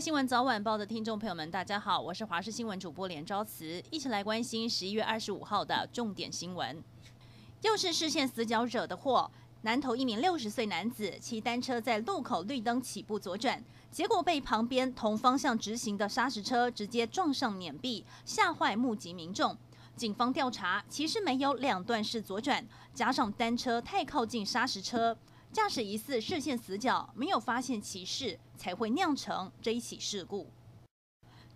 新闻早晚报的听众朋友们，大家好，我是华视新闻主播连昭慈，一起来关心十一月二十五号的重点新闻。又是视线死角惹的祸，南投一名六十岁男子骑单车在路口绿灯起步左转，结果被旁边同方向直行的砂石车直接撞上碾壁，吓坏目击民众。警方调查，其实没有两段式左转，加上单车太靠近砂石车。驾驶疑似视线死角，没有发现骑士，才会酿成这一起事故。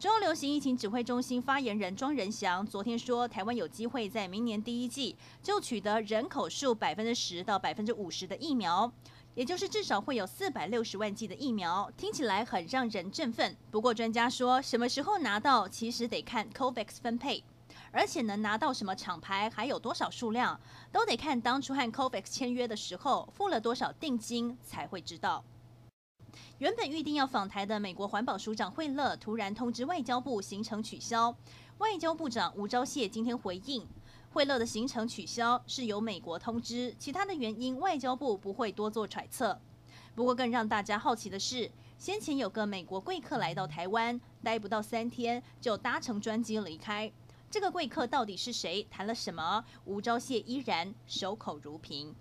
中流行疫情指挥中心发言人庄仁祥昨天说，台湾有机会在明年第一季就取得人口数百分之十到百分之五十的疫苗，也就是至少会有四百六十万剂的疫苗。听起来很让人振奋。不过专家说，什么时候拿到，其实得看 COVAX 分配。而且能拿到什么厂牌，还有多少数量，都得看当初和 COVAX 签约的时候付了多少定金才会知道。原本预定要访台的美国环保署长惠勒突然通知外交部行程取消。外交部长吴钊燮今天回应，惠勒的行程取消是由美国通知，其他的原因外交部不会多做揣测。不过更让大家好奇的是，先前有个美国贵客来到台湾，待不到三天就搭乘专机离开。这个贵客到底是谁？谈了什么？吴钊燮依然守口如瓶。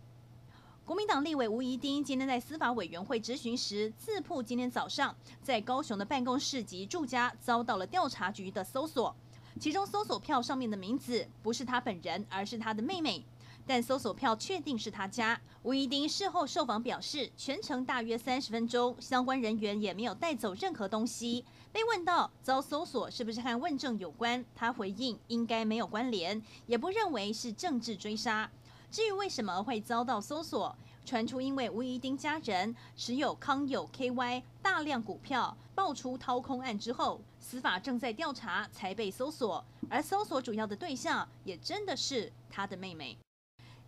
国民党立委吴怡丁今天在司法委员会质询时，自曝今天早上在高雄的办公室及住家遭到了调查局的搜索，其中搜索票上面的名字不是他本人，而是他的妹妹。但搜索票确定是他家。吴怡丁事后受访表示，全程大约三十分钟，相关人员也没有带走任何东西。被问到遭搜索是不是和问政有关，他回应应该没有关联，也不认为是政治追杀。至于为什么会遭到搜索，传出因为吴怡丁家人持有康友 KY 大量股票，爆出掏空案之后，司法正在调查才被搜索，而搜索主要的对象也真的是他的妹妹。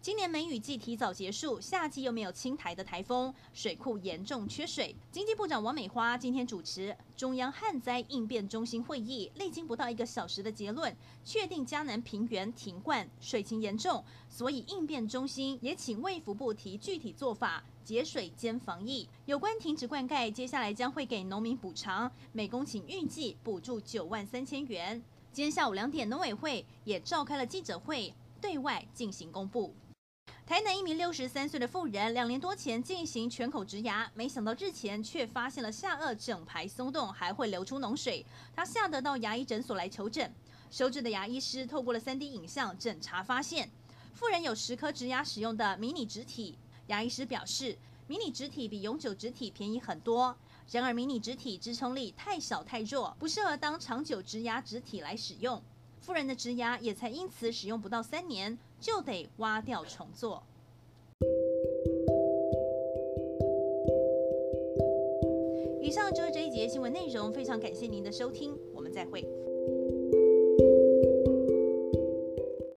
今年梅雨季提早结束，夏季又没有侵台的台风，水库严重缺水。经济部长王美花今天主持中央旱灾应变中心会议，历经不到一个小时的结论，确定嘉南平原停灌，水情严重，所以应变中心也请卫福部提具体做法，节水兼防疫。有关停止灌溉，接下来将会给农民补偿，每公顷预计补助九万三千元。今天下午两点，农委会也召开了记者会，对外进行公布。台南一名六十三岁的妇人，两年多前进行全口植牙，没想到日前却发现了下颚整排松动，还会流出脓水。她吓得到牙医诊所来求诊，收治的牙医师透过了三 D 影像诊查，发现妇人有十颗植牙使用的迷你植体。牙医师表示，迷你植体比永久植体便宜很多，然而迷你植体支撑力太小太弱，不适合当长久植牙植体来使用。富人的植牙也才因此使用不到三年，就得挖掉重做。以上就是这一节新闻内容，非常感谢您的收听，我们再会。